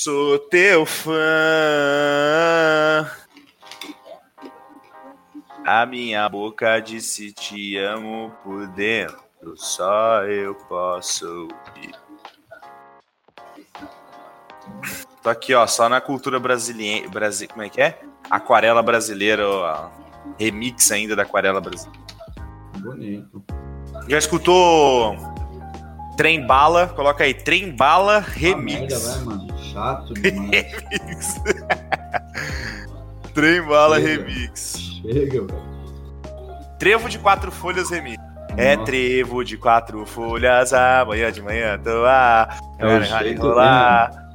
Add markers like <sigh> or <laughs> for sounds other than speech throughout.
Sou teu fã. A minha boca disse te amo por dentro, só eu posso ouvir. Tô aqui, ó, só na cultura brasileira. Brasi... Como é que é? Aquarela brasileira, ó, remix ainda da aquarela brasileira. Bonito. Já escutou Trem Bala? Coloca aí, Trem Bala Remix. Ah, merda, vai, mano. Chato demais. Remix. Trem Bala Chega. Remix. Chega, velho. Trevo de quatro folhas remix. É Nossa. trevo de quatro folhas, amanhã de manhã tô a. É o jeito Tá?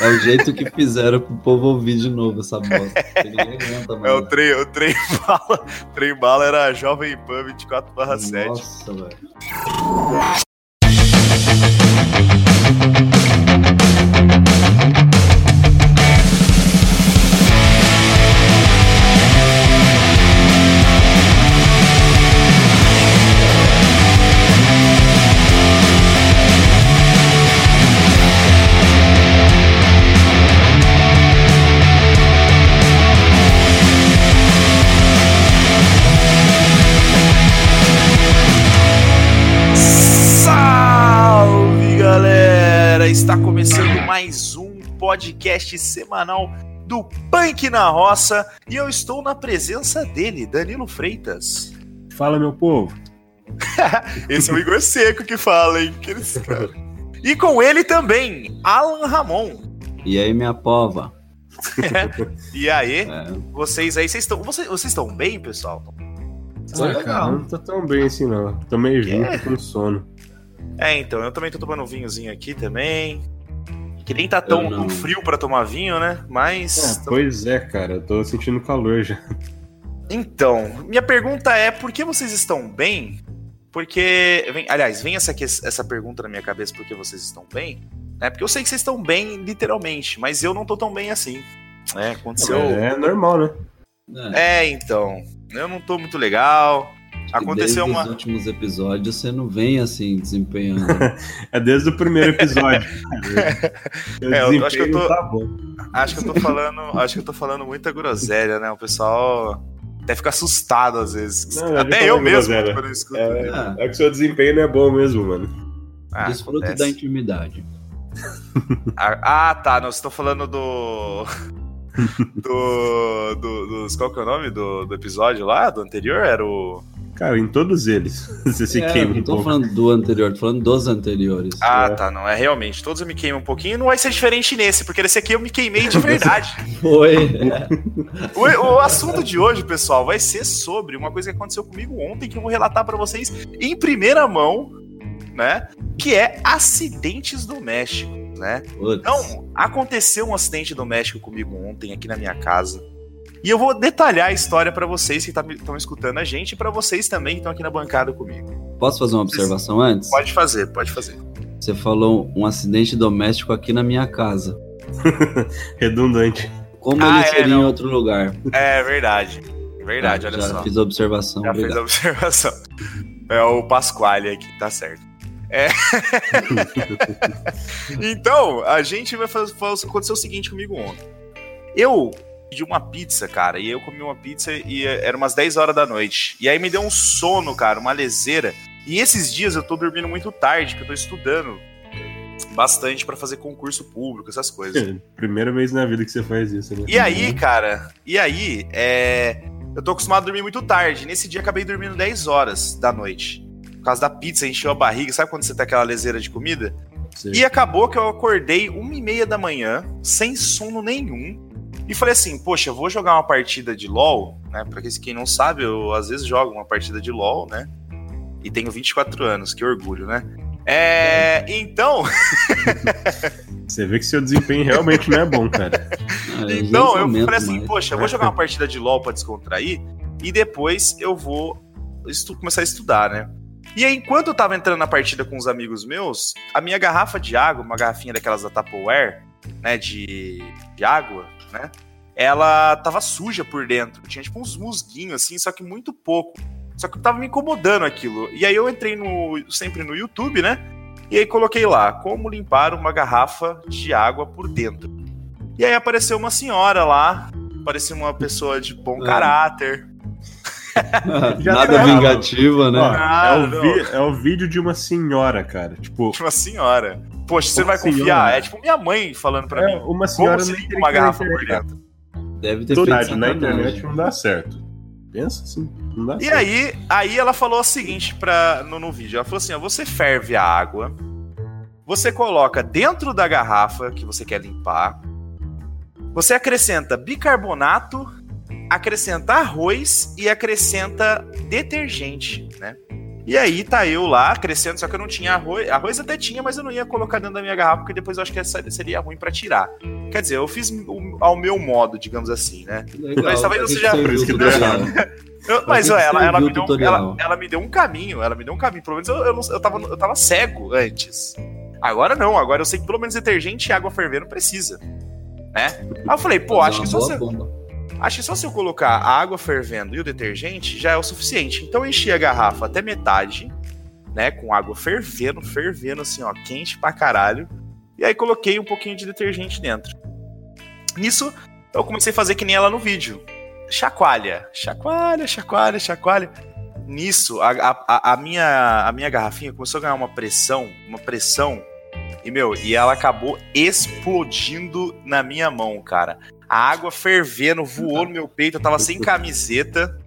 É o jeito que fizeram pro povo ouvir de novo essa bosta. É o trem, o trem bala. Trem bala era a Jovem Pan 24 barra 7. Nossa, velho. Podcast semanal do Punk na Roça e eu estou na presença dele, Danilo Freitas. Fala, meu povo. <laughs> Esse é o Igor Seco que fala, hein? Que eles- E com ele também, Alan Ramon. E aí, minha pova? <laughs> E aí, É, vocês aí, vocês estão, vocês, vocês estão bem, pessoal? Tô Ah, cara, não tô tão bem assim, não. Tô meio junto É. com sono. É, então, eu também tô tomando um vinhozinho aqui também. Que nem tá tão não. frio pra tomar vinho, né? Mas. Ah, pois é, cara, eu tô sentindo calor já. Então, minha pergunta é: por que vocês estão bem? Porque. Vem, aliás, vem essa, essa pergunta na minha cabeça: por que vocês estão bem? É porque eu sei que vocês estão bem, literalmente, mas eu não tô tão bem assim. É, aconteceu. É normal, né? é. É, então. Eu não tô muito legal. Aconteceu desde uma. os últimos episódios você não vem assim desempenhando. <laughs> É desde o primeiro episódio. <laughs> Meu É, eu acho que eu tô- Tá bom. Acho que eu tô falando. acho que eu tô falando muita groselha, né? O pessoal até fica assustado às vezes. Não, até eu mesmo, groselha. quando eu escuto. É, é que seu desempenho não é bom mesmo, mano. Ah, Desfruto acontece. da intimidade. <laughs> Ah, ah, tá. Não, vocês estão falando do. do, do. dos- Qual que é o nome do, do episódio lá? Do anterior? Era o. Cara, em todos eles, <laughs> você se É, queima não um tô pouco. falando do anterior, tô falando dos anteriores. Ah, É. tá. Não, é realmente. Todos eu me queimo um pouquinho. Não vai ser diferente nesse, porque nesse aqui eu me queimei de verdade. <laughs> Foi. o, o assunto de hoje, pessoal, vai ser sobre uma coisa que aconteceu comigo ontem que eu vou relatar pra vocês em primeira mão, né? Que é acidentes domésticos, né? Putz. Então, aconteceu um acidente doméstico comigo ontem aqui na minha casa. E eu vou detalhar a história pra vocês que estão escutando a gente e pra vocês também que estão aqui na bancada comigo. Posso fazer uma observação antes? Pode fazer, pode fazer. Você falou um acidente doméstico aqui na minha casa. <laughs> Redundante. Como Ah, ele é, seria em não. outro lugar? É verdade. Verdade, Ah, olha já só. fiz a observação. Já fez obrigado. a observação. É o Pasquale aqui, tá certo. É. <laughs> então, a gente vai fazer. Aconteceu o seguinte comigo ontem. Eu pedi uma pizza, cara, e eu comi uma pizza e era umas 10 horas da noite. E aí me deu um sono, cara, uma leseira. E esses dias eu tô dormindo muito tarde, porque eu tô estudando bastante pra fazer concurso público, essas coisas. <laughs> Primeira vez na vida que você faz isso, né? E aí, cara, e aí, é. Eu tô acostumado a dormir muito tarde. Nesse dia acabei dormindo 10 horas da noite. Por causa da pizza, encheu a barriga. Sabe quando você tem aquela leseira de comida? Você- E acabou que eu acordei uma e meia da manhã, sem sono nenhum. E falei assim, poxa, eu vou jogar uma partida de LOL, né? Pra quem não sabe, eu às vezes jogo uma partida de LOL, né? E tenho 24 anos, que orgulho, né? É. Então. <laughs> Você vê que seu desempenho realmente não é bom, cara. Ah, <laughs> Então, eu falei assim, mais. poxa, eu vou jogar uma partida de LoL pra descontrair e depois eu vou estu- começar a estudar, né? E aí, enquanto eu tava entrando na partida com os amigos meus, a minha garrafa de água, uma garrafinha daquelas da Tupperware, né, de, de água, né, ela tava suja por dentro. Tinha tipo uns musguinhos assim, só que muito pouco. Só que tava me incomodando aquilo. E aí eu entrei no sempre no YouTube, né? E aí coloquei lá, como limpar uma garrafa de água por dentro. E aí apareceu uma senhora lá, parecia uma pessoa de bom É. caráter. <laughs> Já Nada vingativa, né? Ó, Ah, é, o vi- é o vídeo de uma senhora, cara. Tipo, Uma senhora. Poxa, você vai senhora. confiar? É tipo minha mãe falando pra é mim. uma senhora Como se uma que garrafa por dentro? Deve ter feito Verdade, na internet não dá certo. Pensa assim, não dá E certo. aí, aí ela falou o seguinte pra, no, no vídeo. Ela falou assim: ó, você ferve a água, você coloca dentro da garrafa que você quer limpar, você acrescenta bicarbonato, acrescenta arroz e acrescenta detergente, né? E aí tá eu lá acrescendo, só que eu não tinha arroz. Arroz até tinha, mas eu não ia colocar dentro da minha garrafa, porque depois eu acho que seria ruim pra tirar. Quer dizer, eu fiz ao meu modo, digamos assim, né? Legal. Mas talvez Pra você que já- que Por isso serviu que o deu tutorial? <laughs> Eu- Pra mas ela, ela, me deu, um- ela, ela me deu um caminho, ela me deu um caminho. Pelo menos eu, eu, não- eu, tava, eu tava cego antes. Agora não, agora eu sei que pelo menos detergente e água fervendo precisa. Né? Aí eu falei, pô, acho que, se, eu- bomba. Acho que só se eu colocar a água fervendo e o detergente já é o suficiente. Então eu enchi a garrafa até metade, né? Com água fervendo, fervendo assim, ó, quente pra caralho. E aí coloquei um pouquinho de detergente dentro. Nisso, eu comecei a fazer que nem ela no vídeo. Chacoalha, chacoalha, chacoalha, chacoalha. Nisso, a, a- a, minha, a minha garrafinha começou a ganhar uma pressão, uma pressão. E, meu, e ela acabou explodindo na minha mão, cara. A água fervendo, voou no meu peito, eu tava sem camiseta,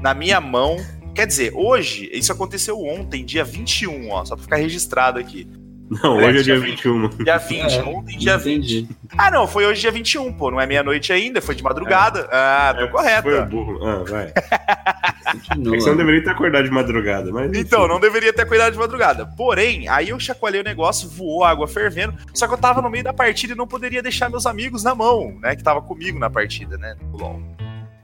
na minha mão. Quer dizer, hoje, isso aconteceu ontem, dia 21, ó, só pra ficar registrado aqui. Não, hoje é dia 21. Dia 20, É, ontem, dia 20. Entendi. Ah, não, foi hoje dia 21, pô. Não é meia-noite ainda, foi de madrugada. Ah, tô É, correto. Foi o burro. Ah, vai. <laughs> É Continua. que você não deveria ter acordado de madrugada, mas. Então, não deveria ter cuidado de madrugada. Porém, aí eu chacoalhei o negócio, voou a água fervendo. Só que eu tava no meio da partida e não poderia deixar meus amigos na mão, né? Que tava comigo na partida, né? LOL.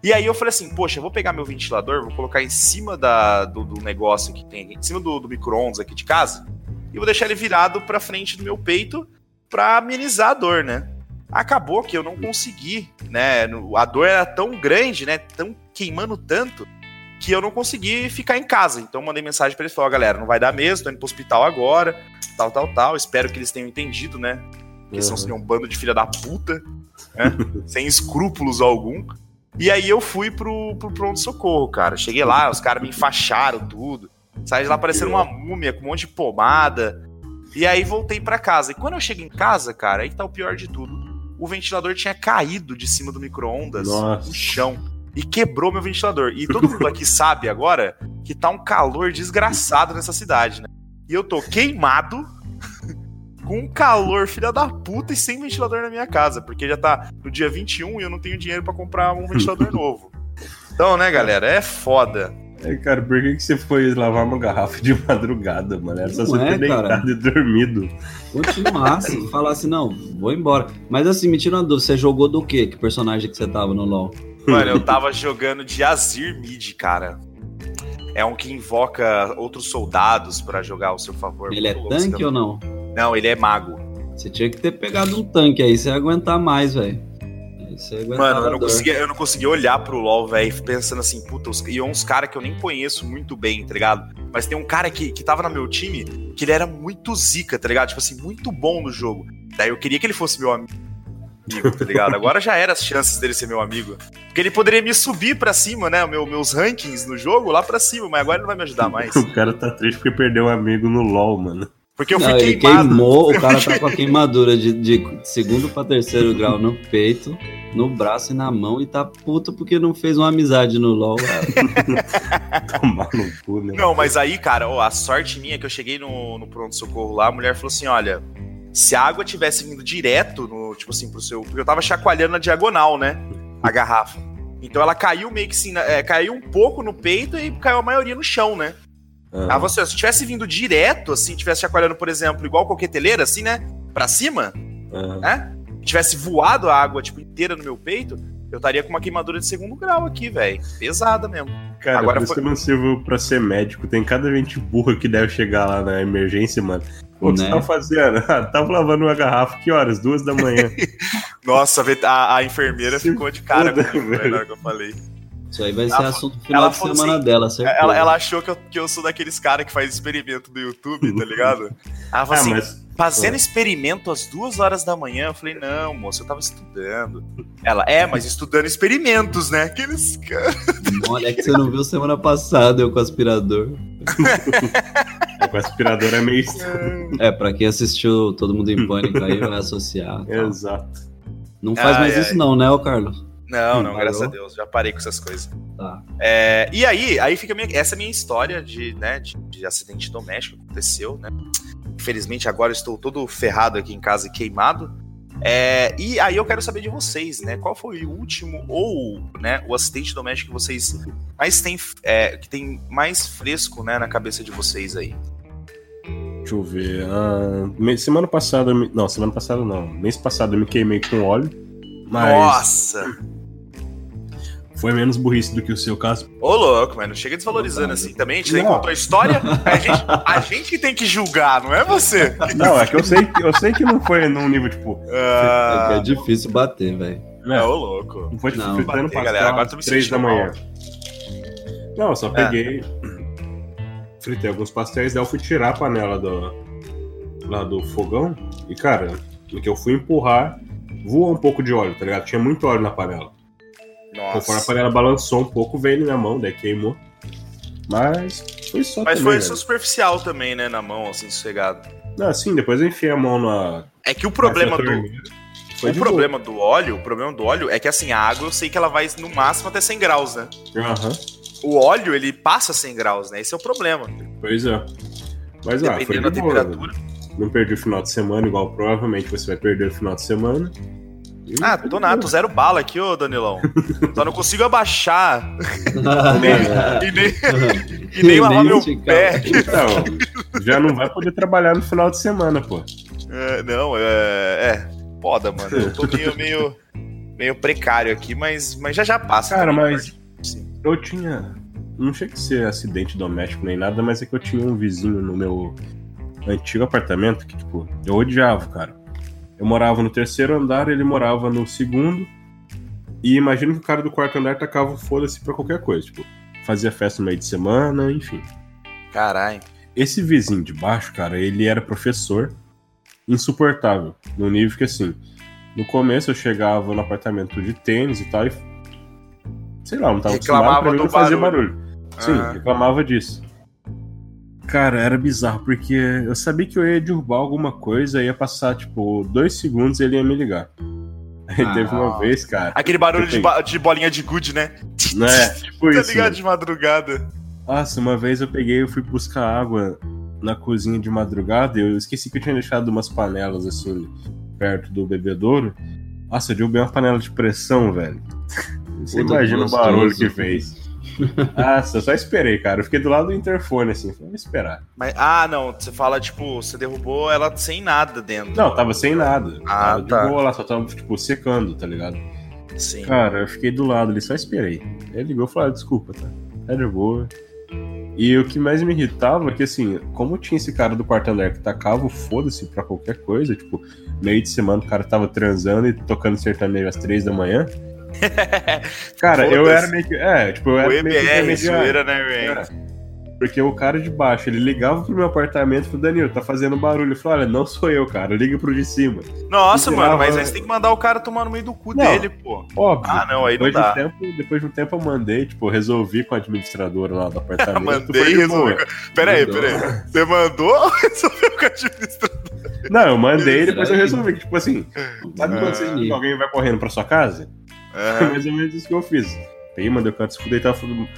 E aí eu falei assim, poxa, eu vou pegar meu ventilador, vou colocar em cima da, do, do negócio que tem aqui, em cima do, do micro-ondas aqui de casa, e vou deixar ele virado pra frente do meu peito pra amenizar a dor, né? Acabou que eu não consegui, né? A dor era tão grande, né? Tão queimando tanto, que eu não consegui ficar em casa. Então eu mandei mensagem pra eles, falei, galera, não vai dar mesmo, tô indo pro hospital agora, tal, tal, tal. Espero que eles tenham entendido, né? Senão Uhum. seria um bando de filha da puta, né? <laughs> Sem escrúpulos algum. E aí eu fui pro, pro pronto-socorro, cara. Cheguei lá, os caras me enfaixaram tudo. Saí de lá parecendo uma múmia, com um monte de pomada. E aí voltei pra casa. E quando eu chego em casa, cara, aí tá o pior de tudo. O ventilador tinha caído de cima do micro-ondas no chão. E quebrou meu ventilador. E todo mundo aqui sabe agora que tá um calor desgraçado nessa cidade, né? E eu tô queimado, <laughs> com um calor filha da puta e sem ventilador na minha casa. Porque já tá no dia 21 e eu não tenho dinheiro pra comprar um ventilador <laughs> novo. Então, né, galera, é foda. É, cara, por que, que você foi lavar uma garrafa de <laughs> madrugada, mano? Era só Não você é, ter cara. deitado e dormido. Continuasse, falasse, não, vou embora. Mas assim, me tira uma dúvida, você jogou do quê? Que personagem que você tava no LoL? Mano, eu <laughs> tava jogando de Azir Mid, cara. É um que invoca outros soldados pra jogar ao seu favor. Ele é louco tanque ou não? Não, ele é mago. Você tinha que ter pegado um tanque aí, você ia aguentar mais, velho. Mano, eu não, conseguia, eu não conseguia olhar pro LoL, velho, pensando assim, puta, os, e uns caras que eu nem conheço muito bem, tá ligado? Mas tem um cara que, que tava no meu time que ele era muito zica, tá ligado? Tipo assim, muito bom no jogo. Daí eu queria que ele fosse meu amigo, tá ligado? Agora já era as chances dele ser meu amigo. Porque ele poderia me subir pra cima, né? Meu, meus rankings no jogo lá pra cima, mas agora ele não vai me ajudar mais. <laughs> O cara tá triste porque perdeu um amigo no LOL, mano. Porque eu Não, fui ele queimado. queimou, o <laughs> cara tá com a queimadura de, de segundo pra terceiro grau no peito, no braço e na mão e tá puto porque não fez uma amizade no LoL. <laughs> Tomar no cu, né? Não, mas aí, cara, ó, a sorte minha é que eu cheguei no, no pronto-socorro lá, a mulher falou assim: olha, se a água tivesse vindo direto no, tipo assim, pro seu. Porque eu tava chacoalhando na diagonal, né? A garrafa. Então ela caiu meio que assim, é, caiu um pouco no peito e caiu a maioria no chão, né? Ah, Ah, você, se tivesse vindo direto, assim, tivesse chacoalhando, por exemplo, igual coqueteleira, assim, né? Pra cima, ah. né? Tivesse voado a água, tipo, inteira no meu peito, eu estaria com uma queimadura de segundo grau aqui, velho. Pesada mesmo. Cara, Agora por isso foi- que eu não sirvo pra ser médico. Tem cada gente burra que deve chegar lá na emergência, mano. Pô, o que Né? você tava fazendo? <laughs> Ah, tava lavando uma garrafa, que horas? Duas da manhã. <laughs> Nossa, a a, enfermeira Se ficou de cara foda, comigo, velho, velho. na hora que eu falei. Isso aí vai ser Ela- assunto final ela de semana assim, dela, certeza. Ela, ela achou que eu, que eu sou daqueles caras que faz experimento do YouTube, tá ligado? <laughs> Ela falou Ah, assim, mas. Fazendo Ah. experimento às duas horas da manhã. Eu falei, não, moça, eu tava estudando. Ela, é, mas estudando experimentos, né? Aqueles caras. Olha é que você não viu semana passada eu com o aspirador. O aspirador é meio Ah. <laughs> estranho. É, pra quem assistiu Todo Mundo em Pânico aí vai associar. tal. Exato. Não faz Ai, mais ai. isso não, né, ô Carlos? Não, não, Parou? graças a Deus, já parei com essas coisas. Tá. É, e aí, aí fica minha, essa é a minha história de, né, de, de acidente doméstico que aconteceu, né? Infelizmente agora estou todo ferrado aqui em casa e queimado. É, e aí eu quero saber de vocês, né? Qual foi o último ou, né, o acidente doméstico que vocês mais têm, é, que tem mais fresco, né, na cabeça de vocês aí? Deixa eu ver. ah, semana passada. me- Não, semana passada não. Mês passado eu me queimei com óleo. Mas Nossa! Foi menos burrice do que o seu caso. Ô, louco, mas não chega desvalorizando assim também. A gente nem Não. contou a história. A gente, a <laughs> gente que tem que julgar, não é você. Não, é que eu sei, que- eu sei que não foi num nível, tipo. É, que é Ah, difícil bater, velho. É, ô, louco. não foi tipo Não. fritando Bater, pastel galera, agora tô me às três da manhã. mal. Não, eu só É. peguei. Fritei alguns pastéis, daí eu fui tirar a panela do, lá do fogão. E, cara, no que eu fui empurrar, voou um pouco de óleo, tá ligado? Tinha muito óleo na panela. Conforme a Nossa. panela balançou um pouco, veio ele na mão, daí queimou. Mas foi só Mas também, foi velho. só superficial também, né, na mão, assim, sossegado. Não, assim, depois eu enfiei a mão na. É que o problema do. O problema do óleo, o problema do óleo é que assim, a água eu sei que ela vai no máximo até 100 graus, né? boa. Aham, O óleo, ele passa 100 graus, né? Esse é o problema. pois é. Mas ah, foi Dependendo da boa, temperatura. Não perdi o final de semana, igual provavelmente você vai perder o final de semana. Ah, tô nada, tô boa. zero bala aqui, ô Danilão. Só não consigo abaixar <laughs> e nem, <laughs> e nem lavar meu esticar. pé. Então, já não vai poder trabalhar no final de semana, pô. É, não, é. É, foda, mano. Eu tô meio, meio, meio precário aqui, mas, mas já já passa. Cara, também, mas- Sim. Eu tinha. Não chega a ser acidente doméstico nem nada, mas é que eu tinha um vizinho no meu antigo apartamento que, tipo, eu odiava, cara. Eu morava no terceiro andar, ele morava no segundo. E imagino que o cara do quarto andar tacava o foda-se pra qualquer coisa. Tipo, fazia festa no meio de semana, enfim. Caralho. Esse vizinho de baixo, cara, ele era professor insuportável. No nível que, assim, no começo eu chegava no apartamento de tênis e tal, e. Sei lá, não tava Reclamava acostumado pra mim não fazer barulho. barulho. Sim, Ah. reclamava disso. Cara, era bizarro, porque eu sabia que eu ia derrubar alguma coisa, ia passar, tipo, dois segundos e ele ia me ligar. <laughs> Aí Ah. teve uma vez, cara. Aquele barulho de, Sim. ba- de bolinha de gude, né? Né? <laughs> Tipo Tá isso. ligado mano. de madrugada. Nossa, uma vez eu peguei e fui buscar água na cozinha de madrugada e eu esqueci que eu tinha deixado umas panelas assim perto do bebedouro. Nossa, eu derrubei uma panela de pressão, velho. <laughs> Você Puta, imagina o barulho que fez. <laughs> Nossa, eu só esperei, cara. Eu fiquei do lado do interfone assim, falei, vou esperar. Mas, ah, não, você fala, tipo, você derrubou ela sem nada dentro. Não, tava sem nada. Ah, tava tá. de boa lá, só tava, tipo, secando, tá ligado? Sim. Cara, eu fiquei do lado ali, só esperei. Ele ligou e falou, ah, desculpa, tá? Tá de boa. E o que mais me irritava é que, assim, como tinha esse cara do quarto andar que tacava o foda-se pra qualquer coisa, tipo, meio de semana o cara tava transando e tocando sertanejo às três da manhã. Cara, eu era meio que. É, tipo, eu o era meio que EBR, zoeira, né? É. Porque o cara de baixo, ele ligava pro meu apartamento e falou, Danilo, tá fazendo barulho. Eu falei, olha, não sou eu, cara, liga pro de cima. Nossa, Me mano, tirava- mas aí você tem que mandar o cara tomar no meio do cu Não. dele, pô. Óbvio. Ah, não, aí não depois, de um dá. tempo, depois de um tempo eu mandei, tipo, resolvi com a administradora lá do <laughs> apartamento. Mandei e resolvi. boa. Pera aí, pera aí. Você mandou ou <laughs> resolveu com a administração? Não, eu mandei e depois eu resolvi. Tipo assim, sabe Ah. quando você, alguém vai correndo pra sua casa? É <laughs> mais ou menos isso que eu fiz. Peguei, mandei o canto escudei, tava falando-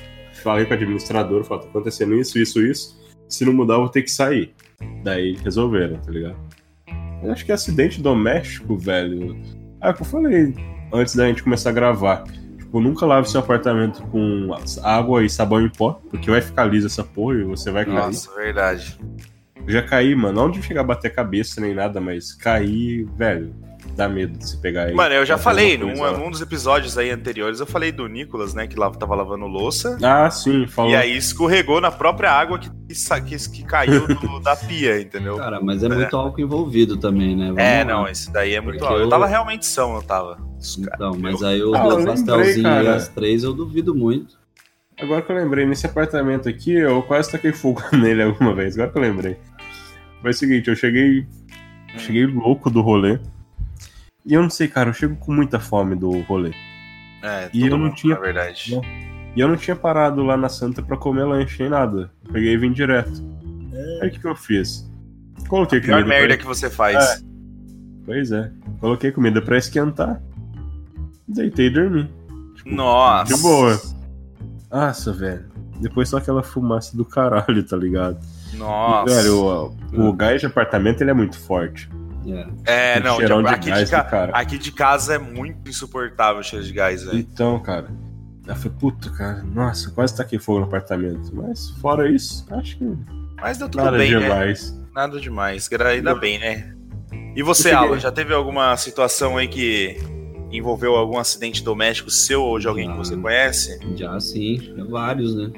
falei com a administradora, falei, tá acontecendo isso, isso, isso. Se não mudar, eu vou ter que sair. Daí resolveram, tá ligado? Eu acho que acidente doméstico, velho. Ah, é o que eu falei antes da gente começar a gravar. Tipo, nunca lave seu apartamento com água e sabão em pó, porque vai ficar liso essa porra e você vai cair. Nossa, verdade. Já caí, mano. Não de chegar a bater a cabeça nem nada, mas cair, velho, dá medo de se pegar aí. Mano, eu já falei, num, num dos episódios aí anteriores, eu falei do Nicolas, né, que lá tava lavando louça. Ah, sim, falou. E aí escorregou na própria água que, que, sa- que, que caiu do- <laughs> da pia, entendeu? Cara, mas é muito álcool envolvido também, né? Vamos é, lá. não, esse daí é muito. Porque Eu eu- tava realmente são, eu tava. Cara. Então, mas aí o Ah, lembrei, pastelzinho e as três eu duvido muito. Agora que eu lembrei, nesse apartamento aqui, eu quase taquei fogo <laughs> nele alguma vez. Agora que eu lembrei. Mas é o seguinte, eu cheguei. Cheguei louco do rolê. E eu não sei, cara, eu chego com muita fome do rolê. É, E eu não mundo, tinha- Na verdade. E eu não tinha parado lá na Santa pra comer lanche nem nada. Eu peguei e vim direto. Aí o que, que eu fiz? Coloquei Pior comida. merda pra... que você faz. Pois é. Coloquei comida pra esquentar. Deitei e dormi. Nossa. De boa. Nossa, velho. Depois só aquela fumaça do caralho, tá ligado? Nossa. Velho, o, o gás de apartamento ele é muito forte. É. é, não, tipo, de aqui, gás de ca- aqui de casa é muito insuportável o cheiro de gás, velho. Então, cara. Eu falei, puta, cara, nossa, quase taquei fogo no apartamento. Mas fora isso, acho que Mas deu tudo nada bem, né? demais. Nada demais. Ainda Não. bem, né? E você, Eu Alan, já teve alguma situação aí que envolveu algum acidente doméstico seu ou de alguém que você conhece? Já sim, já vários, né?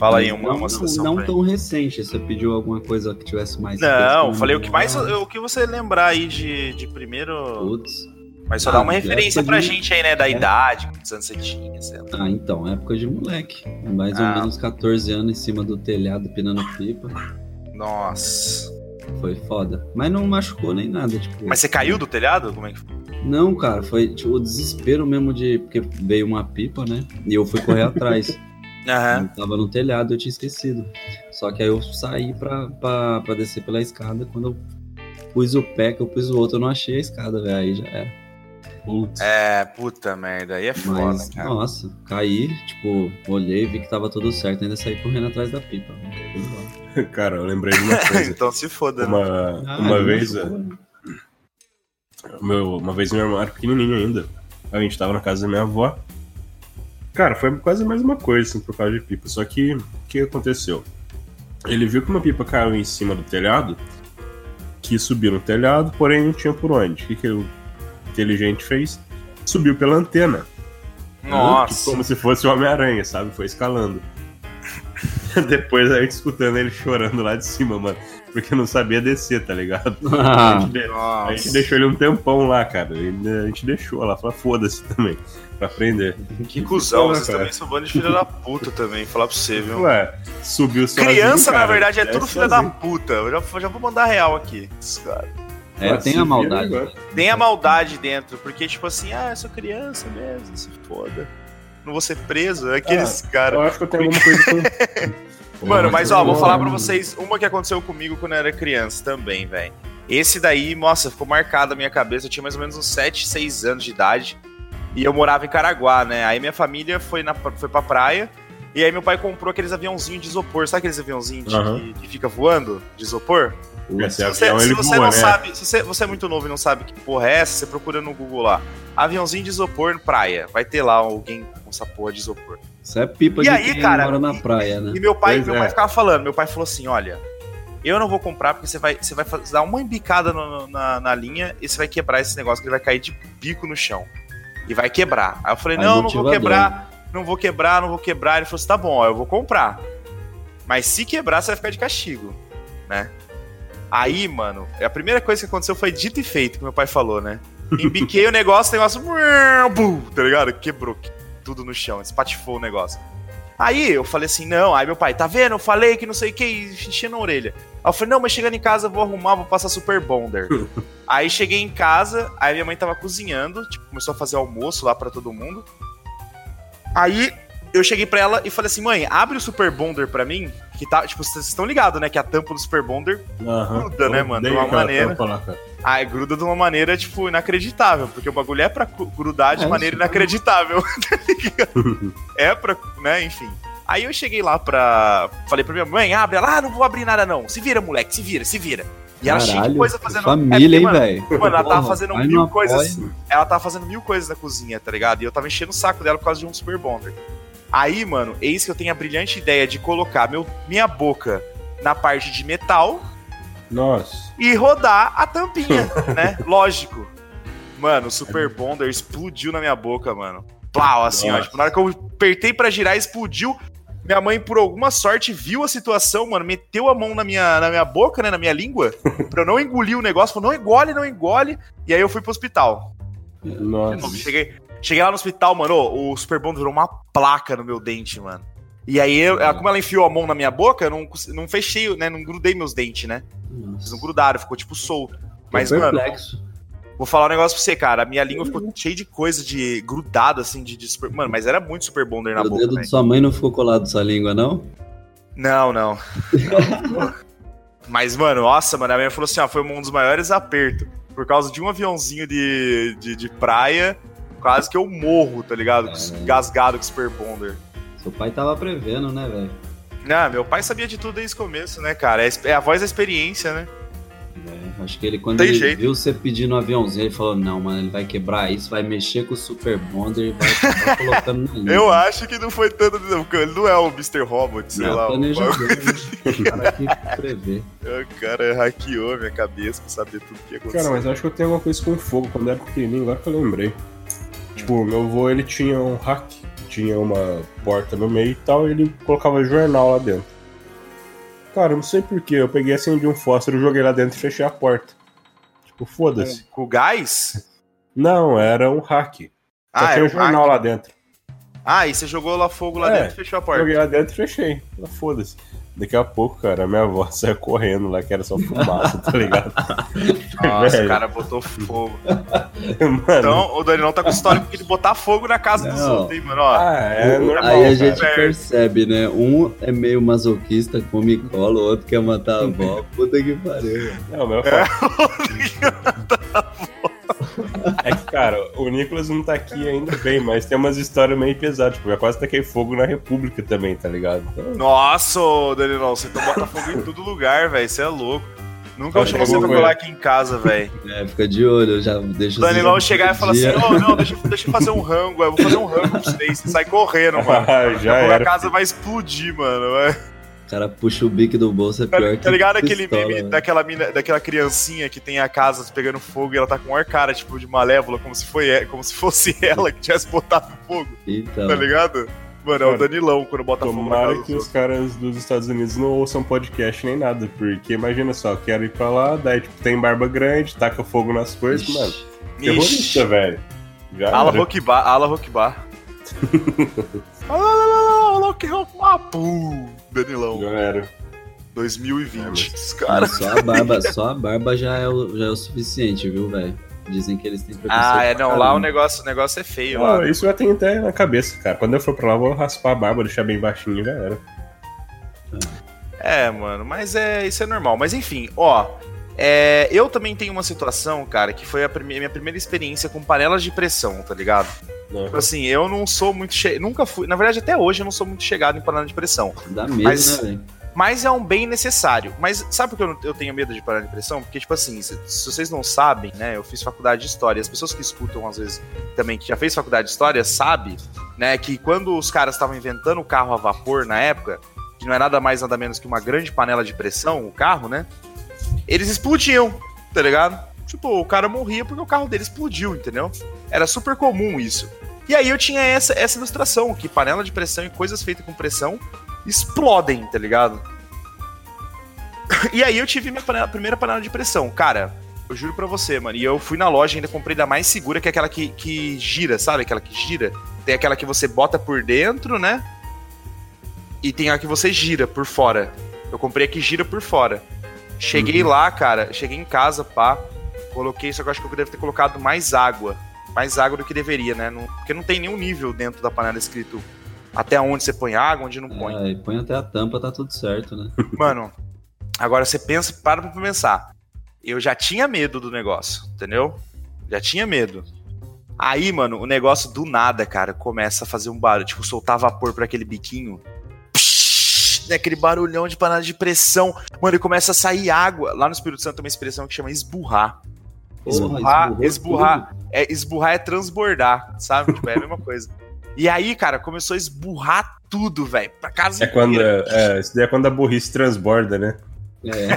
Fala aí uma, não, uma. Não, não tão recente. Você pediu alguma coisa que tivesse mais. Não, falei o que mais. O que você lembrar aí de, de primeiro. Putz. Mas só Ah, dá uma referência pra de- gente aí, né? Da É. idade, quantos anos você tinha, sei lá. Ah, então, época de moleque. Mais ou Ah. menos 14 anos em cima do telhado pinando pipa. Nossa. Foi foda. Mas não machucou nem nada, tipo. Mas você caiu do telhado? Como é que foi? Não, cara, foi tipo, o desespero mesmo de. Porque veio uma pipa, né? E eu fui correr <laughs> atrás. Aham. Eu tava no telhado, eu tinha esquecido. Só que aí eu saí pra, pra, pra descer pela escada. Quando eu pus o pé, que eu pus o outro, eu não achei a escada, velho. Aí já era. Putz. É, puta merda. Aí é foda, Mas, cara. nossa, caí, tipo, olhei, vi que tava tudo certo, ainda saí correndo atrás da pipa. <laughs> Cara, eu lembrei de uma <laughs> coisa. então se foda, né? uma Ah, uma não vez, é, né? meu, uma vez meu irmão era pequenininho ainda. A gente tava na casa da minha avó. Cara, foi quase a mesma coisa, assim, por causa de pipa. Só que, o que aconteceu? Ele viu que uma pipa caiu em cima do telhado, quis subir no telhado, porém não tinha por onde. O que, que o inteligente fez? Subiu pela antena. Nossa. como se fosse o Homem-Aranha, sabe? Foi escalando. <laughs> Depois a gente escutando ele chorando lá de cima, mano. Porque não sabia descer, tá ligado? <laughs> A Ah, gente, de- a gente deixou ele um tempão lá, cara. A gente deixou lá, falou, foda-se também, pra aprender. Que cuzão, vocês cara. também são bando de filha da puta também, falar pra você, viu? Ué, subiu sozinho, Criança, na cara, verdade, é desce tudo filha da puta. Eu já, já vou mandar real aqui. Cara. é, Ah, tem a maldade. Tem a maldade dentro, porque, tipo assim, ah, eu sou criança mesmo, se foda. Não vou ser preso. É Aqueles Eu caras. acho que eu tenho alguma coisa com. <laughs> <laughs> Mano, mas ó, vou falar pra vocês uma que aconteceu comigo quando eu era criança também, velho. Esse daí, nossa, ficou marcado na minha cabeça. Eu tinha mais ou menos uns 7, 6 anos de idade. E eu morava em Caraguá, né? Aí minha família foi, na, foi pra praia. E aí meu pai comprou aqueles aviãozinhos de isopor. Sabe aqueles aviãozinhos de- Aham. que, que fica voando de isopor? Esse Se você, avião, se você voa, não né? sabe, se você, você é muito novo e não sabe que porra é essa, você procura no Google lá. Aviãozinho de isopor praia. Vai ter lá alguém com essa porra de isopor. Isso é pipa E de aí, cara, mora na e- praia, né? E meu pai, Pois meu é. pai ficava falando, meu pai falou assim: olha, eu não vou comprar porque você vai, você vai dar uma embicada no- na, na linha e você vai quebrar esse negócio, que ele vai cair de bico no chão. E vai quebrar. Aí eu falei, Aí não, não vou quebrar, não vou quebrar, não vou quebrar. Ele falou assim: tá bom, ó, eu vou comprar. Mas se quebrar, você vai ficar de castigo, né? Aí, mano, a primeira coisa que aconteceu foi dito e feito, que meu pai falou, né? <laughs> Embiquei o negócio, o negócio. <laughs> Tá ligado? Quebrou tudo no chão, espatifou o negócio. Aí eu falei assim, não, aí meu pai, tá vendo? Eu falei que não sei o que, enchendo a orelha. Aí eu falei, não, mas chegando em casa eu vou arrumar, vou passar super bonder. <laughs> aí cheguei em casa, aí minha mãe tava cozinhando, tipo, começou a fazer almoço lá pra todo mundo. Aí eu cheguei pra ela e falei assim, mãe, abre o super bonder pra mim, que tá, tipo, vocês estão ligados, né, que a tampa do super bonder. Gruda, né, mano? De uma maneira. tampa lá, cara. Aí gruda de uma maneira, tipo, inacreditável, porque o bagulho é pra grudar de É, maneira isso. inacreditável, <laughs> tá ligado? <laughs> É pra, né, enfim. Aí eu cheguei lá pra. Falei pra minha mãe, abre ela, ah, não vou abrir nada não. Se vira, moleque, se vira, se vira. E ela cheia de Caralho, coisa fazendo. família, É hein, porque, velho? Mano, ela tava fazendo mil coisas. apoia. Ela tava fazendo mil coisas na cozinha, tá ligado? E eu tava enchendo o saco dela por causa de um super bonder. Aí, mano, eis que eu tenho a brilhante ideia de colocar meu, minha boca na parte de metal Nossa. e rodar a tampinha, <laughs> né? Lógico. Mano, o Super Bonder explodiu na minha boca, mano. Plau, assim, ó. Nossa. Tipo, na hora que eu apertei pra girar, explodiu. Minha mãe, por alguma sorte, viu a situação, mano, meteu a mão na minha, na minha boca, né, na minha língua, <laughs> pra eu não engolir o negócio. Falou, não engole, não engole. E aí eu fui pro hospital. Nossa. cheguei, cheguei lá no hospital, mano, ô, o Super Bonder virou uma placa no meu dente, mano. E aí, eu, como ela enfiou a mão na minha boca, eu não, não fechei, né? Não grudei meus dentes, né? Não grudaram, ficou tipo solto. Mas, mano, vou falar um negócio pra você, cara. A minha língua ficou cheia de coisa de grudado, assim, de, de super... Mano, mas era muito super bonder na o boca. O dedo véio. de sua mãe não ficou colado sua língua, não? Não, não. <laughs> mas, mano, nossa, mano, a minha falou assim: ó, foi um dos maiores apertos. Por causa de um aviãozinho de, de, de praia, quase que eu morro, tá ligado? É. Gasgado com super bonder. Seu pai tava prevendo, né, velho? Não, meu pai sabia de tudo desde o começo, né, cara? É, é a voz da experiência, né? É, acho que ele, quando Tem ele jeito. viu você pedindo um aviãozinho, ele falou: Não, mano, ele vai quebrar isso, vai mexer com o Super Bonder e vai <laughs> colocando na linha. Eu acho que não foi tanto. Ele não é o Mr. Robot, sei não, lá. Planejador, né? o cara que prevê. <laughs> O cara hackeou minha cabeça pra saber tudo que ia acontecer. Cara, mas eu acho que eu tenho alguma coisa com fogo quando eu era pequenininho, agora que eu lembrei. Tipo, meu avô, ele tinha um hack, tinha uma porta no meio e tal, e ele colocava jornal lá dentro. Cara, não sei porquê, eu peguei assim de um fósforo, joguei lá dentro e fechei a porta. Tipo, foda-se. Com, com gás? Não, era um hack. Só ah, tinha um jornal hack. lá dentro. Ah, e você jogou lá fogo lá é, dentro e fechou a porta? Joguei lá dentro e fechei. Foda-se. Daqui a pouco, cara, a minha avó <laughs> saiu correndo lá, que era só fumaça, tá ligado? <laughs> Nossa, o cara botou fogo. <laughs> mano. Então, o Danilão tá com história de botar fogo na casa não. dos outros, hein, mano? Ó, ah, é normal, Aí a gente cara. percebe, né? Um é meio masoquista, come cola, o outro quer matar a avó. Puta que pariu. Não, meu é, É que, cara, o Nicolas não tá aqui ainda bem, mas tem umas histórias meio pesadas. Tipo, eu quase taquei fogo na República também, tá ligado? Então... Nossa, Danilão, você tá bota fogo em todo lugar, velho. Você é louco. Nunca chamou você pra colar aqui em casa, velho. É, fica de olho, eu já deixo O Danilão chegar e falar assim: Ô, oh, não, deixa, deixa eu fazer um rango, eu vou fazer um rango pra vocês. Você sai correndo, mano. <laughs> já a era. casa vai explodir, mano. Vai cara puxa o bico do bolso, é pior tá, que. Tá ligado aquele pistola, meme daquela, mina, daquela criancinha que tem a casa pegando fogo e ela tá com ar cara, tipo, de malévola, como se, foi, como se fosse ela que tivesse botado fogo. Então. Tá ligado? Mano, é o Danilão quando bota fogo na casa que os caras dos Estados Unidos não ouçam podcast nem nada, porque imagina só, quero ir pra lá, daí tipo, tem barba grande, taca fogo nas coisas, Ixi. mano. Terrorista, velho. Ala Rockbar, ala Rockbar. Rock Rock Mapu. Danilão. Já era. 2020. É, cara. Só a barba, só a barba já é o, já é o suficiente, viu, velho? Dizem que eles têm preconceito. Ah, é, não, lá o negócio, o negócio é feio. Ah, lá. Isso eu tenho até na cabeça, cara. Quando eu for pra lá, eu vou raspar a barba, deixar bem baixinho já era. É, mano, mas é isso é normal. Mas enfim, ó. É, eu também tenho uma situação, cara, que foi a prime minha primeira experiência com panelas de pressão, tá ligado? Uhum. Assim, eu não sou muito. Che... Nunca fui. Na verdade, até hoje eu não sou muito chegado em panela de pressão. Dá medo, mas... né, velho? Mas é um bem necessário. Mas sabe por que eu, eu tenho medo de panela de pressão? Porque, tipo assim, se, se, vocês não sabem, né? Eu fiz faculdade de história. As pessoas que escutam, às vezes, também, que já fez faculdade de história, sabe, né, que quando os caras estavam inventando o carro a vapor na época, que não é nada mais nada menos que uma grande panela de pressão, o carro, né? Eles explodiam, tá ligado? Tipo, o cara morria porque o carro dele explodiu, entendeu? Era super comum isso. E aí eu tinha essa, essa ilustração, que panela de pressão e coisas feitas com pressão explodem, tá ligado? <laughs> E aí eu tive minha panela, primeira panela de pressão. Cara, eu juro pra você, mano. E eu fui na loja e ainda comprei da mais segura, que é aquela que, que gira, sabe? Aquela que gira. Tem aquela que você bota por dentro, né? E tem a que você gira por fora. Eu comprei a que gira por fora. Cheguei uhum. lá, cara. Cheguei em casa, pá. Coloquei, só que eu acho que eu devo ter colocado mais água mais água do que deveria, né? Não, porque não tem nenhum nível dentro da panela escrito até onde você põe água, onde não põe. É, põe até a tampa, tá tudo certo, né? <laughs> Mano, agora você pensa, para pra pensar. Eu já tinha medo do negócio, entendeu? Já tinha medo. Aí, mano, o negócio do nada, cara, começa a fazer um barulho, tipo, soltar vapor para aquele biquinho. Psh, né, aquele barulhão de panela de pressão. Mano, e começa a sair água. Lá no Espírito Santo tem uma expressão que chama esburrar. Esburrar, esburrar, é, esburrar é transbordar, sabe? Tipo, é a mesma coisa. E aí, cara, começou a esburrar tudo, velho. Pra casa é quando é, Isso daí é quando a burrice transborda, né? É.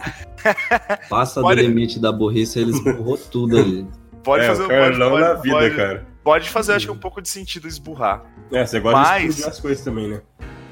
<laughs> Passa pode... do limite da burrice, eles esburrou tudo ali. Pode é, fazer um pode, na vida, pode, cara. Pode fazer, acho que um pouco de sentido esburrar. É, você gosta mas, de as coisas também, né?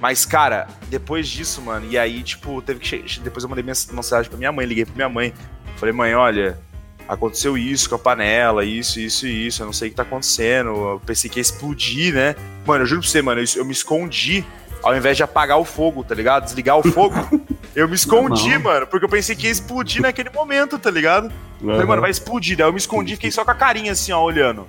Mas, cara, depois disso, mano, e aí, tipo, teve que. Depois eu mandei mensagem pra minha mãe, liguei pra minha mãe. Falei, mãe, olha, aconteceu isso com a panela, isso, isso e isso, eu não sei o que tá acontecendo, eu pensei que ia explodir, né? Mano, eu juro pra você, mano, eu, eu me escondi ao invés de apagar o fogo, tá ligado? Desligar o fogo, <laughs> eu me escondi, mano, porque eu pensei que ia explodir naquele momento, tá ligado? Uhum. Falei, mano, vai explodir. Daí eu me escondi, fiquei só com a carinha assim, ó, olhando.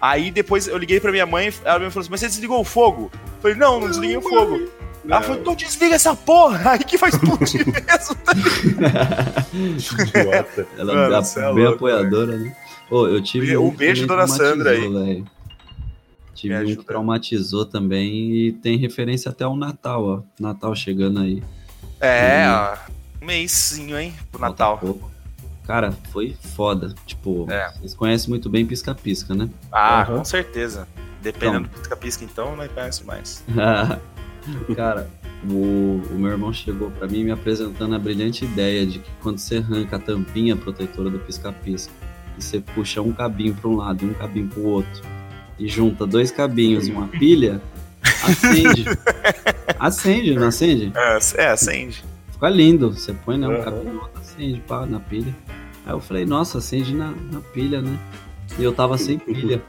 Aí depois eu liguei pra minha mãe, ela me falou assim, mas você desligou o fogo? Eu falei, não, não desliguei o fogo. Ela falou, então desliga essa porra, <laughs> aí que vai explodir <laughs> mesmo, tá Idiota. Ela Mano, é bem louco, apoiadora, né? Pô, eu tive. Um beijo, dona Sandra aí. Véio. Tive um que traumatizou também e tem referência até ao Natal, ó. Natal chegando aí. É, ó. Um mêsinho, hein, pro Natal. Pouco. Cara, foi foda. Tipo, é. vocês conhecem muito bem pisca-pisca, né? Ah, uhum. com certeza. Dependendo então. do pisca-pisca, então, não conhece mais. <laughs> <laughs> Cara, o, o, meu irmão chegou para mim me apresentando a brilhante ideia de que quando você arranca a tampinha protetora do pisca-pisca e você puxa um cabinho para um lado e um cabinho para o outro e junta dois cabinhos e uma pilha, acende. <laughs> acende, não acende? É, é, acende. Fica lindo. Você põe né, um uhum. cabinho, outro acende pá, na pilha. Aí eu falei, nossa, acende na, na pilha, né? E eu tava sem pilha.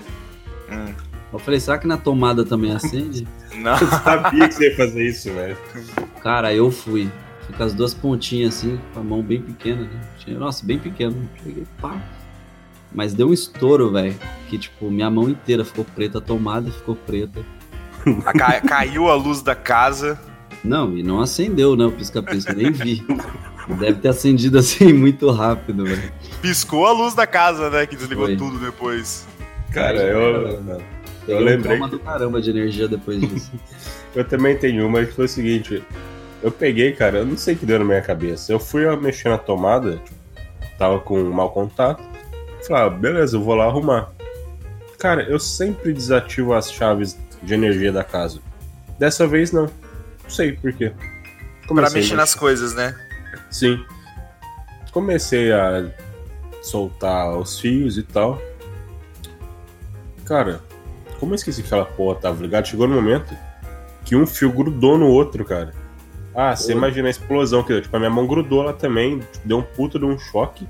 Hum. Eu falei, será que na tomada também acende? <laughs> Não. Eu sabia que você ia fazer isso, velho. Cara, eu fui. Fui com as duas pontinhas assim, com a mão bem pequena, né? Nossa, bem pequena. Cheguei, pá. Mas deu um estouro, velho. Que, tipo, minha mão inteira ficou preta, a tomada ficou preta. A ca caiu a luz da casa. Não, e não acendeu, né? O pisca-pisca, nem vi. Deve ter acendido assim muito rápido, velho. Piscou a luz da casa, né? Que desligou Foi. tudo depois. Cara, eu. Eu, lembrei. Um do caramba de energia depois disso. <laughs> eu também tenho uma que foi o seguinte. Eu peguei, cara, eu não sei o que deu na minha cabeça. Eu fui mexer na tomada, tipo, tava com um mau contato. Falei, ah, beleza, eu vou lá arrumar. Cara, eu sempre desativo as chaves de energia da casa. Dessa vez não. Não sei por quê. Comecei pra mexer nas coisas, né? Sim. Comecei a soltar os fios e tal. Cara, como eu esqueci que aquela porra tava ligada? Chegou no momento que um fio grudou no outro, cara. Ah, você imagina a explosão que deu. Tipo, a minha mão grudou lá também, deu um puto de um choque.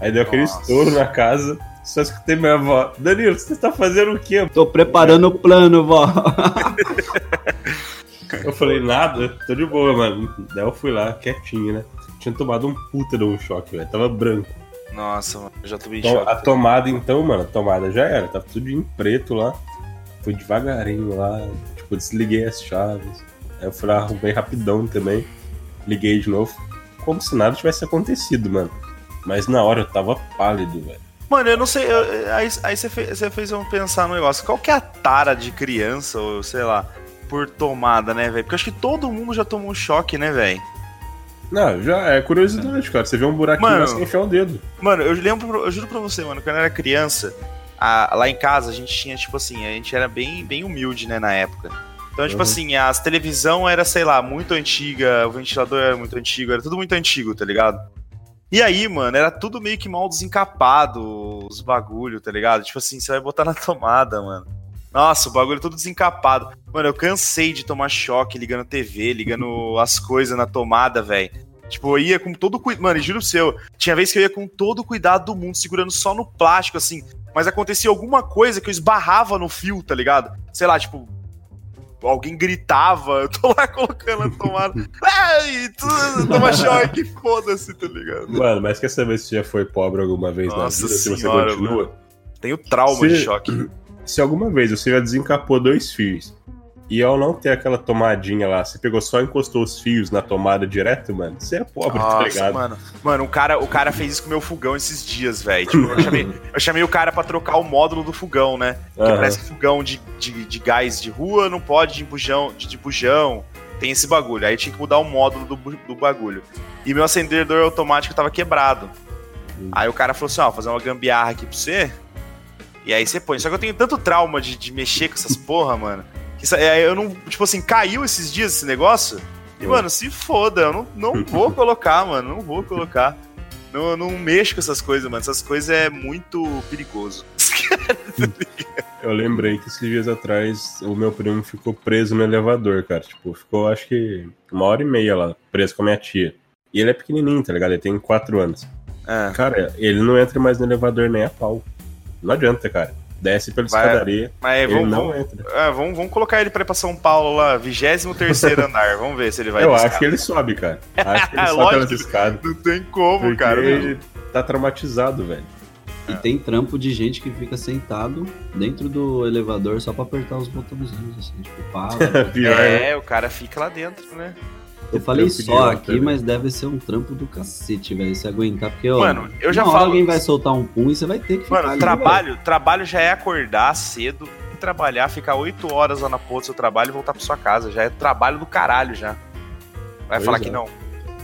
Aí deu aquele Nossa. estouro na casa. Só escutei minha avó. Danilo, você tá fazendo o quê? Tô preparando o plano, vó. <laughs> eu falei, nada, tô de boa, mano. Daí eu fui lá, quietinho, né? Tinha tomado um puta de um choque, velho. Tava branco. Nossa, mano, eu já tomei então, choque. A tomada, então, mano, a tomada já era. Tava tudo em preto lá. Fui devagarinho lá. Tipo, desliguei as chaves. Aí eu fui lá, arrumei rapidão também. Liguei de novo. Como se nada tivesse acontecido, mano. Mas na hora eu tava pálido, velho. Mano, eu não sei. Eu, aí aí você, fez, você fez eu pensar no negócio. Qual que é a tara de criança, ou sei lá, por tomada, né, velho? Porque eu acho que todo mundo já tomou um choque, né, velho? Não, já é curiosidade, cara. Você vê um buraquinho mano, assim enfiar o dedo. Mano, eu lembro, eu juro pra você, mano, quando eu era criança, a, lá em casa a gente tinha, tipo assim, a gente era bem, bem humilde, né, na época. Então, tipo uhum. assim, as televisão era, sei lá, muito antiga, o ventilador era muito antigo, era tudo muito antigo, tá ligado? E aí, mano, era tudo meio que mal desencapado, os bagulho, tá ligado? Tipo assim, você vai botar na <laughs> tomada, mano. Nossa, o bagulho todo desencapado. Mano, eu cansei de tomar choque ligando TV, ligando as coisas na tomada, velho. Tipo, eu ia com todo cuidado. Mano, juro pro seu, tinha vez que eu ia com todo o cuidado do mundo, segurando só no plástico, assim. Mas acontecia alguma coisa que eu esbarrava no fio, tá ligado? Sei lá, tipo, alguém gritava, eu tô lá <laughs> colocando a tomada. Ai, tu, toma choque, <laughs> foda-se, tá ligado? Mano, mas quer saber se você já foi pobre alguma vez Nossa na vida? Senhora, se você continua? Mano. Tenho trauma se, de choque. <clears throat> Se alguma vez você já desencapou dois fios e ao não ter aquela tomadinha lá, você pegou só encostou os fios na tomada direto, mano. Você é pobre, tá Nossa, tá ligado? Mano, mano, o cara, o cara fez isso com o meu fogão esses dias, velho. Tipo, eu chamei, eu chamei o cara para trocar o módulo do fogão, né? Que uhum. parece que fogão de, de, de, gás de rua não pode de bujão, de, de bujão. Tem esse bagulho. Aí tinha que mudar o módulo do, do bagulho. E meu acendedor automático tava quebrado. Uhum. Aí o cara falou assim: ó, vou fazer uma gambiarra aqui pra você. E aí você põe. Só que eu tenho tanto trauma de, de mexer com essas porra, mano isso, é, eu não. Tipo assim, caiu esses dias esse negócio. E, mano, se foda, eu não, não <laughs> vou colocar, mano. Não vou colocar. Não, não mexo com essas coisas, mano. Essas coisas é muito perigoso. <laughs> eu lembrei que esses dias atrás o meu primo ficou preso no elevador, cara. Tipo, ficou acho que uma hora e meia lá, preso com a minha tia. E ele é pequenininho, tá ligado? Ele tem quatro anos. É. Cara, ele não entra mais no elevador nem a pau. Não adianta, cara. desce pela vai, escadaria. Mas ele vamos, não entra. É, vamos, vamos colocar ele pra ir pra São Paulo lá, 23 <laughs> andar. Vamos ver se ele vai. Eu acho que ele sobe, cara. Acho que ele <laughs> sobe pelas escadas. Não tem como, cara. Ele tá traumatizado, velho. E tem trampo de gente que fica sentado dentro do elevador só pra apertar os botãozinhos, assim, tipo, <laughs> pá. Pior, é, né? o cara fica lá dentro, né? Eu falei só aqui, mas deve ser um trampo do cacete, velho. Se aguentar, porque, ó. Mano, eu já falo. alguém vai soltar um pum e você vai ter que ficar. Mano, ali, trabalho, trabalho já é acordar cedo, trabalhar, ficar 8 horas lá na porra do seu trabalho e voltar pra sua casa. Já é trabalho do caralho já. Vai pois falar é. que não.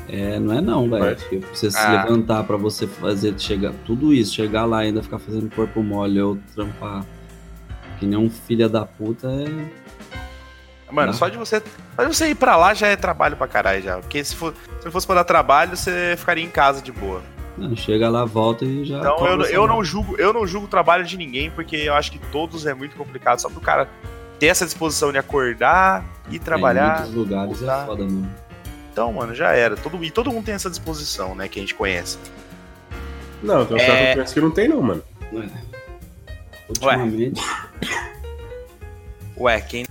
É, não é não, velho. Porque você ah. se levantar para você fazer, chegar, tudo isso, chegar lá e ainda ficar fazendo corpo mole ou trampar que nem um filho da puta é. Mano, só de você. De você ir pra lá já é trabalho pra caralho já. Porque se, for, se fosse pra dar trabalho, você ficaria em casa de boa. Não, chega lá, volta e já. Então eu, eu não julgo, eu não julgo o trabalho de ninguém, porque eu acho que todos é muito complicado. Só pro cara ter essa disposição de acordar e trabalhar. Em muitos lugares voltar. é foda, mano. Então, mano, já era. Todo, e todo mundo tem essa disposição, né? Que a gente conhece. Não, tem uns é... caras que não tem, não, mano. Ué. Ultimamente. Ué, quem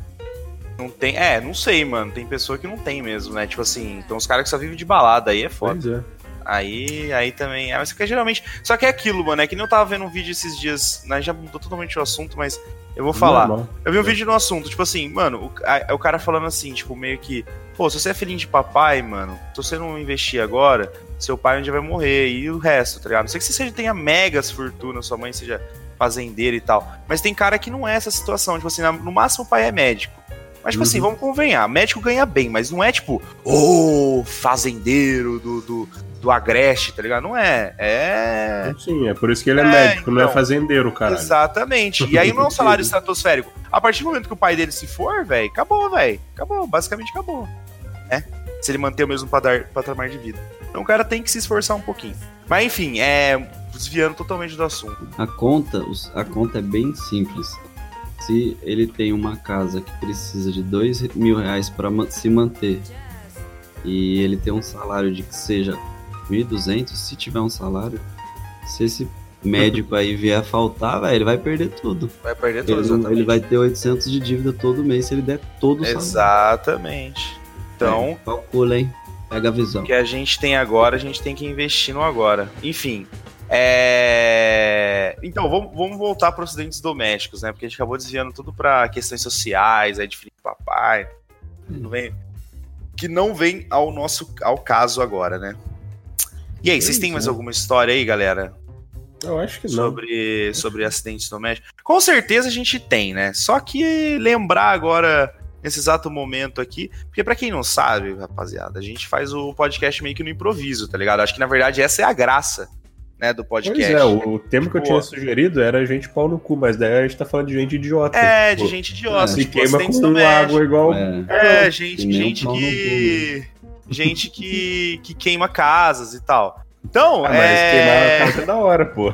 não tem. É, não sei, mano. Tem pessoa que não tem mesmo, né? Tipo assim, tem uns caras que só vivem de balada, aí é foda. Pois é. Aí, aí também. É, mas que geralmente. Só que é aquilo, mano. É que nem eu tava vendo um vídeo esses dias. Né, já mudou totalmente o assunto, mas eu vou falar. Não, não. Eu vi um vídeo no assunto, tipo assim, mano, o, a, o cara falando assim, tipo, meio que. Pô, se você é filhinho de papai, mano, se você não investir agora, seu pai um dia vai morrer. E o resto, tá ligado? Não sei que você seja, tenha megas fortuna, sua mãe seja fazendeira e tal. Mas tem cara que não é essa situação. Tipo assim, no máximo o pai é médico. Mas, tipo assim, uhum. assim, vamos convenhar. Médico ganha bem, mas não é tipo, ô, oh, fazendeiro do, do, do Agreste, tá ligado? Não é. É. Sim, é por isso que ele é, é médico, então, não é então. fazendeiro, cara. Exatamente. E aí não é um salário <laughs> estratosférico. A partir do momento que o pai dele se for, velho, acabou, velho. Acabou, basicamente acabou. É. Se ele manter o mesmo patamar de vida. Então o cara tem que se esforçar um pouquinho. Mas enfim, é. Desviando totalmente do assunto. A conta, a conta é bem simples. Se ele tem uma casa que precisa de dois mil reais para se manter e ele tem um salário de que seja 1.200, se tiver um salário, se esse médico aí vier a faltar, véio, ele vai perder tudo. Vai perder tudo, ele, ele, vai ter 800 de dívida todo mês se ele der todo o salário. Exatamente. Então, é, calcula, hein? Pega a visão. O que a gente tem agora, a gente tem que investir no agora. Enfim, é... Então, vamos, vamos voltar para os acidentes domésticos, né? Porque a gente acabou desviando tudo para questões sociais, aí de filho de papai. Vem... Que não vem ao nosso ao caso agora, né? E aí, vocês têm mais alguma história aí, galera? Eu acho que não. Sobre, sobre acidentes domésticos? Com certeza a gente tem, né? Só que lembrar agora, nesse exato momento aqui, porque para quem não sabe, rapaziada, a gente faz o podcast meio que no improviso, tá ligado? Acho que na verdade essa é a graça. Né, do podcast. Pois é, o tema tipo, que eu tinha sugerido era gente pau no cu, mas daí a gente tá falando de gente idiota. É, tipo, de gente idiota. Se tipo, queima com água igual. É, é gente, gente que gente que, que queima casas e tal. Então, ah, mas é... queimar a casa é da hora, pô.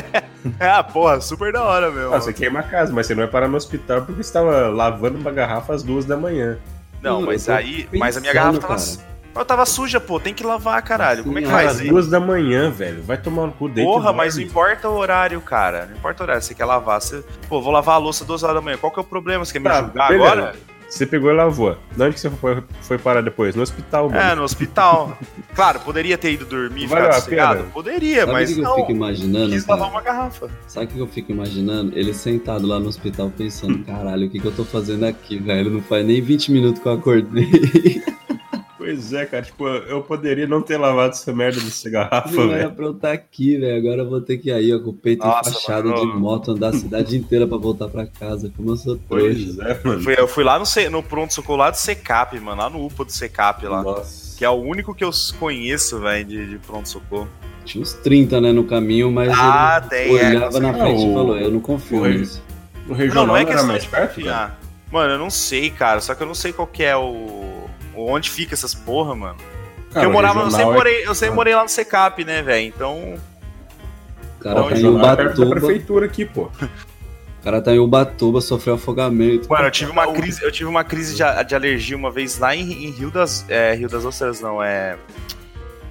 <laughs> ah, porra, super da hora, meu. Ah, você queima a casa, mas você não vai parar no hospital porque você tava lavando uma garrafa às duas da manhã. Não, mas aí. Mas a minha garrafa tava. Cara. Eu tava suja, pô, tem que lavar, caralho. Como é que faz? Às duas da manhã, velho. Vai tomar no cu dentro. Porra, mas não importa o horário, cara. Não importa o horário. Você quer lavar. Você... Pô, vou lavar a louça duas horas da manhã. Qual que é o problema? Você quer me tá, julgar beleza. agora? Você pegou e lavou. De onde que você foi, foi parar depois? No hospital, mano. É, no hospital. claro, poderia ter ido dormir e ficar sossegado? Poderia, Sabe mas que não. eu fico imaginando, quis lavar uma garrafa. Sabe o que eu fico imaginando? Ele sentado lá no hospital pensando, <laughs> caralho, o que, que eu tô fazendo aqui, velho? Não faz nem 20 minutos que eu acordei. <laughs> Pois é, cara, tipo, eu poderia não ter lavado essa merda dessa garrafa, velho. Não era pra eu estar aqui, velho. Agora eu vou ter que ir aí, ó, com o peito Nossa, enfaixado mano. de moto, andar a cidade inteira pra voltar pra casa. Como eu sou Pois é, mano. Fui, eu fui lá no, no pronto-socorro lá do Secap, mano, lá no UPA do Secap lá. Nossa. Que é o único que eu conheço, velho, de, de pronto-socorro. Tinha uns 30, né, no caminho, mas ah, ele tem, é, olhava é, na frente e falou, eu não confio nisso. O regional não, não, é que era mais perto, cara? Mano, eu não sei, cara, só que eu não sei qual que é o Onde fica essas porra, mano? Cara, eu morava, eu sempre, é... morei, eu sempre morei lá no Secap, né, velho? Então. O cara tá em Ubatuba. prefeitura aqui, pô. O cara tá em Ubatuba, sofreu afogamento. Mano, eu tive uma crise, eu tive uma crise de, de alergia uma vez lá em, em Rio das. É, Rio das Ostras, não, é.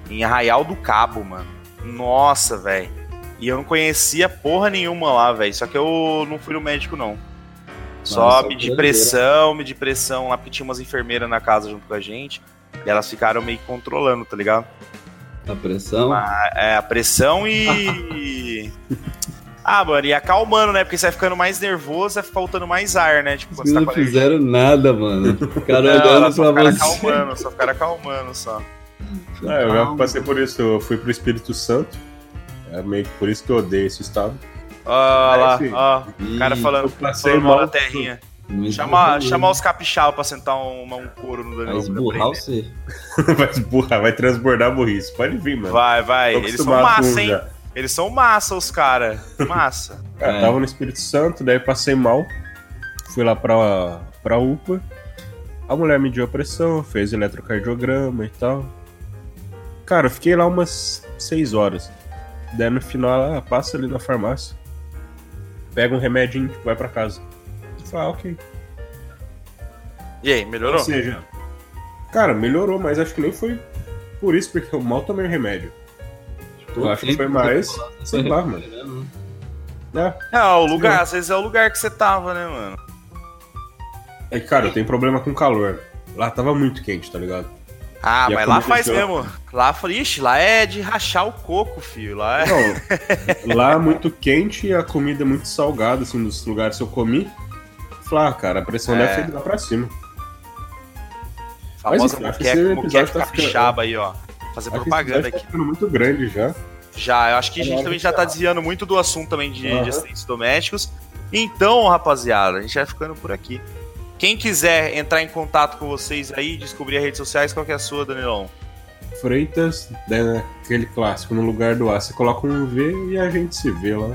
Em Arraial do Cabo, mano. Nossa, velho. E eu não conhecia porra nenhuma lá, velho. Só que eu não fui no médico, não. Só Nossa, medir pressão, medir pressão lá, porque tinha umas enfermeiras na casa junto com a gente. E elas ficaram meio que controlando, tá ligado? A pressão? A, é, a pressão e. <laughs> ah, mano, e acalmando, né? Porque você vai ficando mais nervoso, vai faltando mais ar, né? Tipo, você tá não fizeram nada, mano. <laughs> Ficaram olhando pra você. Acalmando, só ficaram acalmando só. Ah, eu já passei por isso, eu fui pro Espírito Santo. É meio que por isso que eu odeio esse estado. Ó, lá, ó, o cara falando, eu passei mal na terrinha. Chama, chama os capixaba pra sentar um, um couro no Danilo. Vai esburrar você. <laughs> vai esburrar, vai transbordar a burrice. Pode vir, mano. Vai, vai. Eles são massa, hein? Já. Eles são massa, os caras. Massa. <laughs> Cara, é. tava no Espírito Santo, daí passei mal. Fui lá pra, pra UPA. A mulher mediu a pressão, fez eletrocardiograma e tal. Cara, eu fiquei lá umas 6 horas. Daí no final ela passa ali na farmácia. Pega um remedinho e vai pra casa. Eu falei, ah, ok. E aí, melhorou? Ou seja, cara, melhorou, mas acho que nem foi por isso, porque eu mal tomei remédio. Tipo, eu acho que foi mais. Sei lá, mano. <laughs> É. é, o lugar, às vezes é o lugar que você tava, né, mano? É que, cara, eu tenho problema com calor. Lá tava muito quente, tá ligado? Ah, e mas lá faz mesmo. Lá, ixi, lá é de rachar o coco, filho. Lá é... Não, <laughs> lá é muito quente e a comida é muito salgada, assim, dos lugares que eu comi. Falei, ah, cara, a pressão é. deve ser lá pra cima. Famosa mas, moqueca, moqueca tá capixaba aí, ó. Fazer propaganda aqui. Tá ficando muito grande já. Já, eu acho que a gente também já tá desviando muito do assunto também de, uhum. de assistentes domésticos. Então, rapaziada, a gente vai ficando por aqui. Quem quiser entrar em contato com vocês aí, descobrir as redes sociais, qual que é a sua, Danilão? Freitas, né, aquele clássico, no lugar do A, você coloca um V e a gente se vê lá.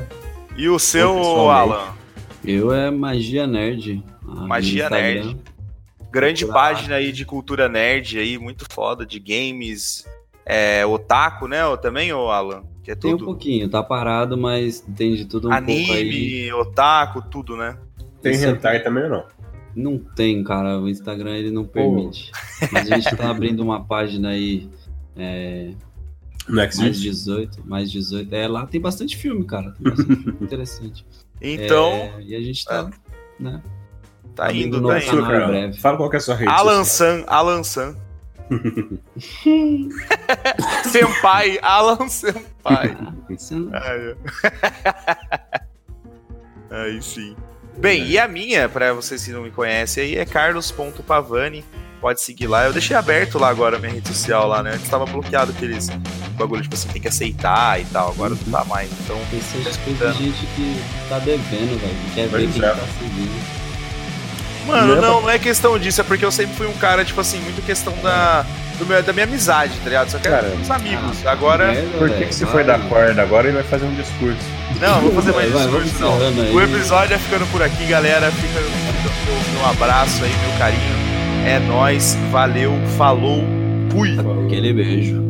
E o seu, Alan? Eu é Magia Nerd. Magia Nerd. Grande página aí de cultura nerd aí, muito foda, de games, é, otaku, né? Também, ô Alan? Que é tudo. Tem um pouquinho, tá parado, mas tem de tudo um Anime, pouco aí. otaku, tudo, né? Tem hentai também ou não? Não tem, cara. O Instagram ele não permite. Oh. Mas a gente tá abrindo uma página aí. É, mais 18, mais 18. É, lá tem bastante filme, cara. Tem bastante filme <laughs> interessante. Então. É, e a gente tá. É. Né, tá indo, tá indo. Cara, breve. Fala qual que é a sua rede. Alan San, Alan San. <laughs> Senpai, Alan Senpai. <laughs> Aí, aí sim. Bem, é. e a minha, para vocês que não me conhecem aí, é carlos.pavani. Pode seguir lá. Eu deixei aberto lá agora a minha rede social lá, né? Antes tava bloqueado aqueles bagulho, tipo assim, tem que aceitar e tal. Agora não tá mais. Então. Isso é de gente que tá devendo, velho. Que quer ver quem é. tá seguindo. Mano, não, não é questão disso, é porque eu sempre fui um cara, tipo assim, muito questão da, meu, da minha amizade, tá ligado? Só quero os amigos. Ah, agora. Merda, Por que, que você foi dar corda agora e vai fazer um discurso? Não, não vou fazer mais vai, discurso, não. O episódio é ficando por aqui, galera. Fica meu, meu abraço aí, meu carinho. É nós, valeu, falou, fui. Aquele beijo.